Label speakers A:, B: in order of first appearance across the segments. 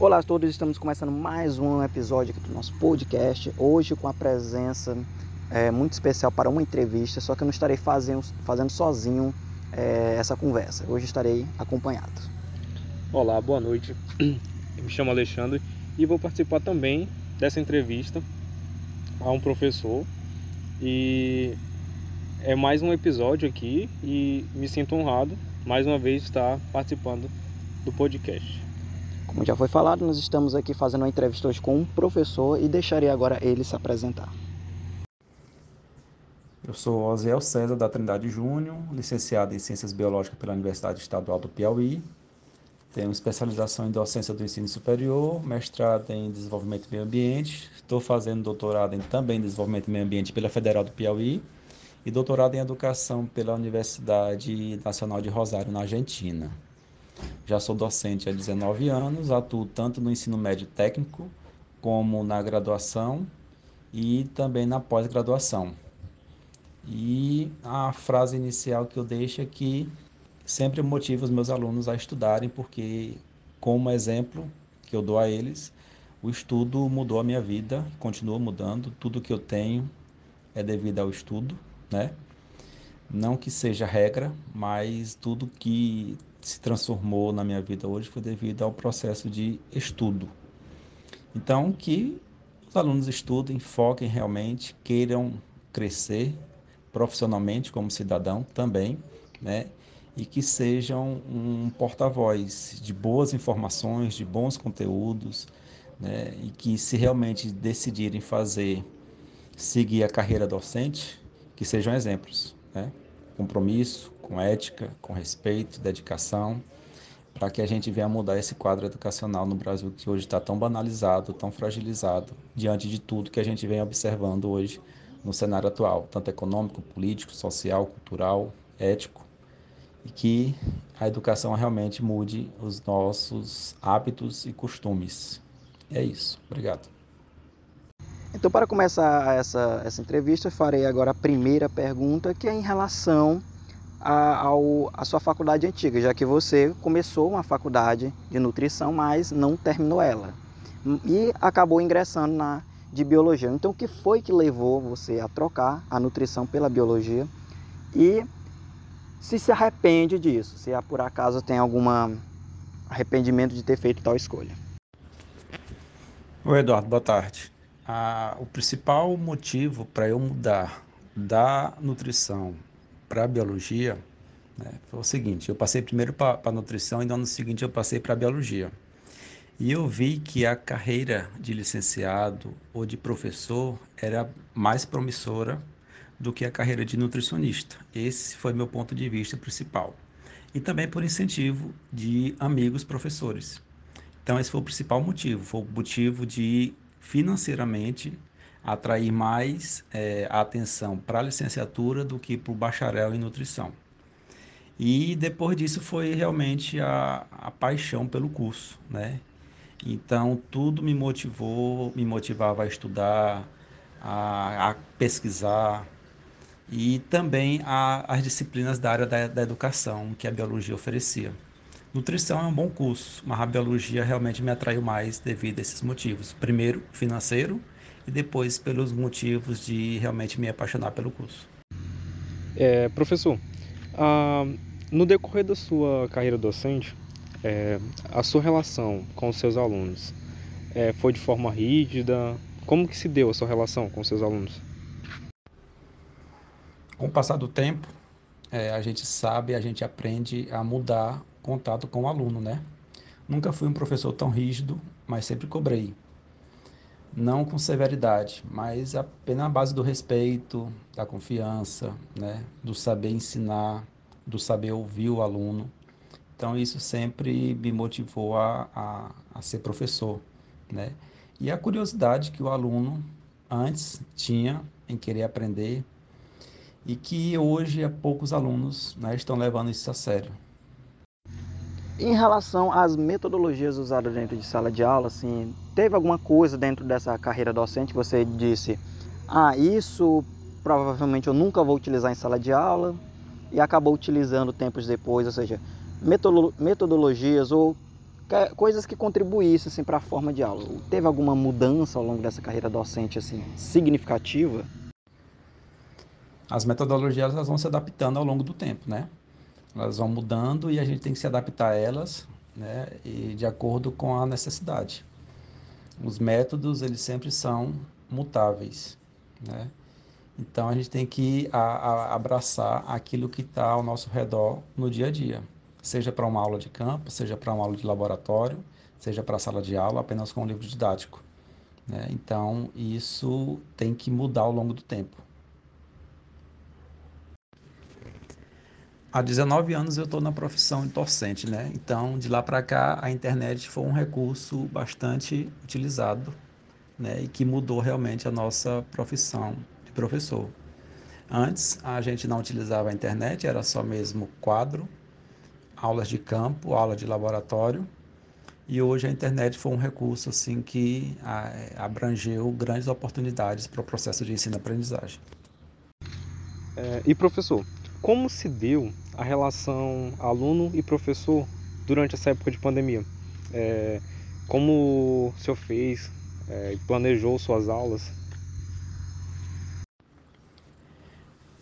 A: Olá a todos, estamos começando mais um episódio aqui do nosso podcast. Hoje com a presença é, muito especial para uma entrevista, só que eu não estarei fazendo, fazendo sozinho é, essa conversa. Hoje estarei acompanhado.
B: Olá, boa noite. Eu me chamo Alexandre e vou participar também dessa entrevista a um professor. E é mais um episódio aqui e me sinto honrado mais uma vez estar participando do podcast.
A: Como já foi falado, nós estamos aqui fazendo uma entrevista hoje com um professor e deixarei agora ele se apresentar.
C: Eu sou Osiel César da Trindade Júnior, licenciado em Ciências Biológicas pela Universidade Estadual do Piauí. Tenho especialização em docência do ensino superior, mestrado em desenvolvimento do meio ambiente. Estou fazendo doutorado em, também em desenvolvimento do meio ambiente pela Federal do Piauí e doutorado em educação pela Universidade Nacional de Rosário, na Argentina. Já sou docente há 19 anos, atuo tanto no ensino médio técnico como na graduação e também na pós-graduação. E a frase inicial que eu deixo é que sempre motivo os meus alunos a estudarem, porque, como exemplo que eu dou a eles, o estudo mudou a minha vida, continua mudando. Tudo que eu tenho é devido ao estudo, né? Não que seja regra, mas tudo que se transformou na minha vida hoje foi devido ao processo de estudo. Então, que os alunos estudem, foquem realmente, queiram crescer profissionalmente como cidadão também, né? E que sejam um porta-voz de boas informações, de bons conteúdos, né? E que se realmente decidirem fazer, seguir a carreira docente, que sejam exemplos, né? Compromisso, com ética, com respeito, dedicação, para que a gente venha mudar esse quadro educacional no Brasil que hoje está tão banalizado, tão fragilizado, diante de tudo que a gente vem observando hoje no cenário atual, tanto econômico, político, social, cultural, ético, e que a educação realmente mude os nossos hábitos e costumes. É isso. Obrigado.
A: Então, para começar essa, essa entrevista, farei agora a primeira pergunta, que é em relação a, ao, a sua faculdade antiga, já que você começou uma faculdade de nutrição, mas não terminou ela. E acabou ingressando na de biologia. Então, o que foi que levou você a trocar a nutrição pela biologia? E se se arrepende disso, se por acaso tem algum arrependimento de ter feito tal escolha.
C: Oi, Eduardo, boa tarde o principal motivo para eu mudar da nutrição para a biologia né, foi o seguinte: eu passei primeiro para a nutrição e no ano seguinte eu passei para a biologia. E eu vi que a carreira de licenciado ou de professor era mais promissora do que a carreira de nutricionista. Esse foi meu ponto de vista principal. E também por incentivo de amigos professores. Então, esse foi o principal motivo. Foi o motivo de financeiramente atrair mais é, atenção para a licenciatura do que para o bacharel em nutrição. E depois disso foi realmente a, a paixão pelo curso, né? Então tudo me motivou, me motivava a estudar, a, a pesquisar e também a, as disciplinas da área da, da educação que a biologia oferecia. Nutrição é um bom curso, mas a biologia realmente me atraiu mais devido a esses motivos. Primeiro, financeiro, e depois pelos motivos de realmente me apaixonar pelo curso.
B: É, professor, ah, no decorrer da sua carreira docente, é, a sua relação com os seus alunos é, foi de forma rígida? Como que se deu a sua relação com os seus alunos?
C: Com o passar do tempo, é, a gente sabe, a gente aprende a mudar contato com o aluno, né? Nunca fui um professor tão rígido, mas sempre cobrei. Não com severidade, mas apenas na base do respeito, da confiança, né? do saber ensinar, do saber ouvir o aluno. Então, isso sempre me motivou a, a, a ser professor. Né? E a curiosidade que o aluno antes tinha em querer aprender e que hoje poucos alunos né, estão levando isso a sério.
A: Em relação às metodologias usadas dentro de sala de aula, assim, teve alguma coisa dentro dessa carreira docente que você disse, ah, isso provavelmente eu nunca vou utilizar em sala de aula e acabou utilizando tempos depois, ou seja, metodologias ou coisas que contribuíssem assim, para a forma de aula. Teve alguma mudança ao longo dessa carreira docente assim significativa?
C: As metodologias elas vão se adaptando ao longo do tempo, né? Elas vão mudando e a gente tem que se adaptar a elas, né? E de acordo com a necessidade. Os métodos eles sempre são mutáveis, né? Então a gente tem que a, a, abraçar aquilo que está ao nosso redor no dia a dia seja para uma aula de campo, seja para uma aula de laboratório, seja para a sala de aula, apenas com um livro didático. Né? Então, isso tem que mudar ao longo do tempo. Há 19 anos eu estou na profissão de docente, né? Então, de lá para cá, a internet foi um recurso bastante utilizado, né? E que mudou realmente a nossa profissão de professor. Antes, a gente não utilizava a internet, era só mesmo quadro, aulas de campo, aula de laboratório. E hoje a internet foi um recurso assim que abrangeu grandes oportunidades para o processo de ensino-aprendizagem.
B: É, e professor, como se deu a relação aluno e professor durante essa época de pandemia? É, como o senhor fez e é, planejou suas aulas?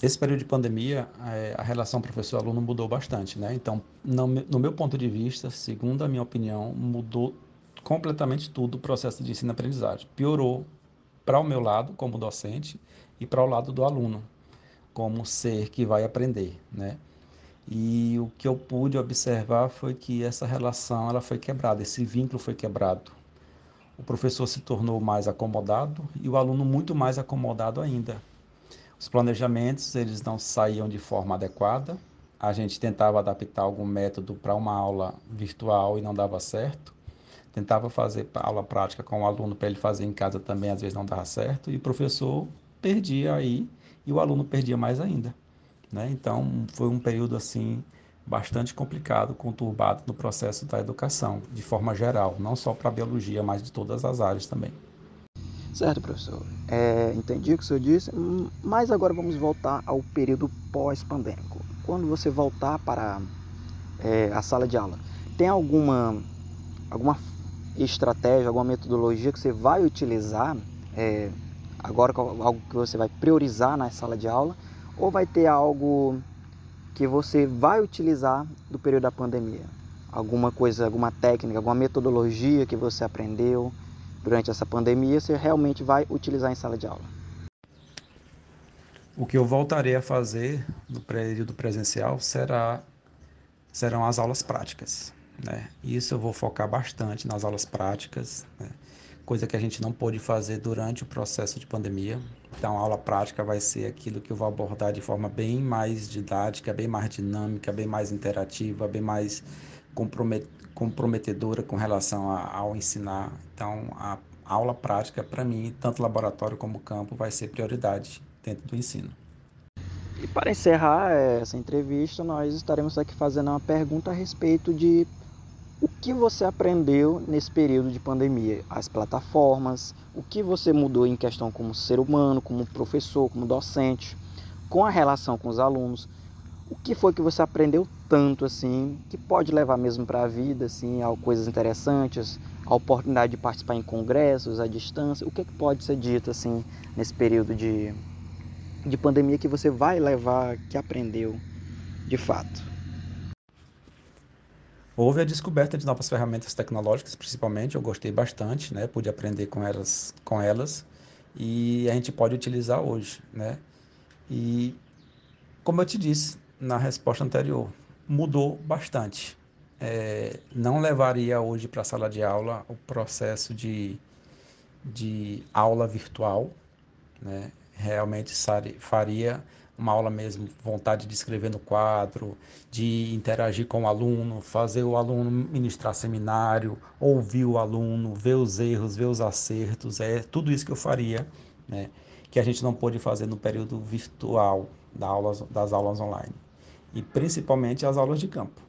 C: Esse período de pandemia, é, a relação professor-aluno mudou bastante, né? Então, no meu ponto de vista, segundo a minha opinião, mudou completamente tudo o processo de ensino-aprendizagem. Piorou para o meu lado, como docente, e para o lado do aluno, como ser que vai aprender, né? E o que eu pude observar foi que essa relação ela foi quebrada, esse vínculo foi quebrado. O professor se tornou mais acomodado e o aluno muito mais acomodado ainda os planejamentos eles não saíam de forma adequada. A gente tentava adaptar algum método para uma aula virtual e não dava certo. Tentava fazer aula prática com o aluno para ele fazer em casa também, às vezes não dava certo. E o professor perdia aí e o aluno perdia mais ainda. Né? Então, foi um período assim bastante complicado, conturbado no processo da educação, de forma geral, não só para a biologia, mas de todas as áreas também.
A: Certo, professor. É, entendi o que o senhor disse, mas agora vamos voltar ao período pós-pandêmico. Quando você voltar para é, a sala de aula, tem alguma, alguma estratégia, alguma metodologia que você vai utilizar é, agora, algo que você vai priorizar na sala de aula, ou vai ter algo que você vai utilizar do período da pandemia? Alguma coisa, alguma técnica, alguma metodologia que você aprendeu? durante essa pandemia você realmente vai utilizar em sala de aula?
C: O que eu voltarei a fazer no período presencial será, serão as aulas práticas. Né? Isso eu vou focar bastante nas aulas práticas, né? Coisa que a gente não pôde fazer durante o processo de pandemia. Então, a aula prática vai ser aquilo que eu vou abordar de forma bem mais didática, bem mais dinâmica, bem mais interativa, bem mais comprometedora com relação ao ensinar. Então, a aula prática, para mim, tanto laboratório como campo, vai ser prioridade dentro do ensino.
A: E para encerrar essa entrevista, nós estaremos aqui fazendo uma pergunta a respeito de o que você aprendeu nesse período de pandemia, as plataformas, o que você mudou em questão como ser humano, como professor, como docente, com a relação com os alunos, o que foi que você aprendeu tanto assim, que pode levar mesmo para a vida, assim, a coisas interessantes, a oportunidade de participar em congressos à distância, o que, é que pode ser dito assim nesse período de, de pandemia que você vai levar, que aprendeu de fato?
C: Houve a descoberta de novas ferramentas tecnológicas, principalmente, eu gostei bastante, né? Pude aprender com elas, com elas e a gente pode utilizar hoje, né? E como eu te disse, na resposta anterior. Mudou bastante. É, não levaria hoje para a sala de aula o processo de, de aula virtual, né? realmente faria uma aula mesmo, vontade de escrever no quadro, de interagir com o aluno, fazer o aluno ministrar seminário, ouvir o aluno, ver os erros, ver os acertos, é tudo isso que eu faria, né? que a gente não pôde fazer no período virtual das aulas, das aulas online e principalmente as aulas de campo.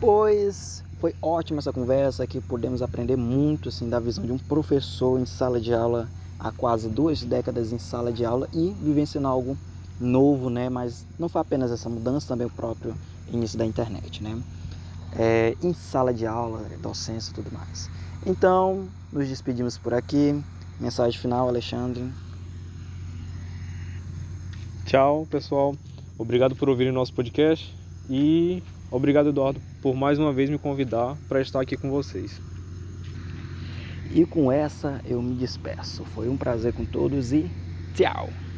A: Pois foi ótima essa conversa que podemos aprender muito assim da visão de um professor em sala de aula há quase duas décadas em sala de aula e vivenciando algo novo, né? Mas não foi apenas essa mudança, também o próprio início da internet, né? é, em sala de aula, docência e tudo mais. Então, nos despedimos por aqui. Mensagem final, Alexandre.
B: Tchau, pessoal. Obrigado por ouvirem nosso podcast e obrigado, Eduardo, por mais uma vez me convidar para estar aqui com vocês.
A: E com essa eu me despeço. Foi um prazer com todos e tchau!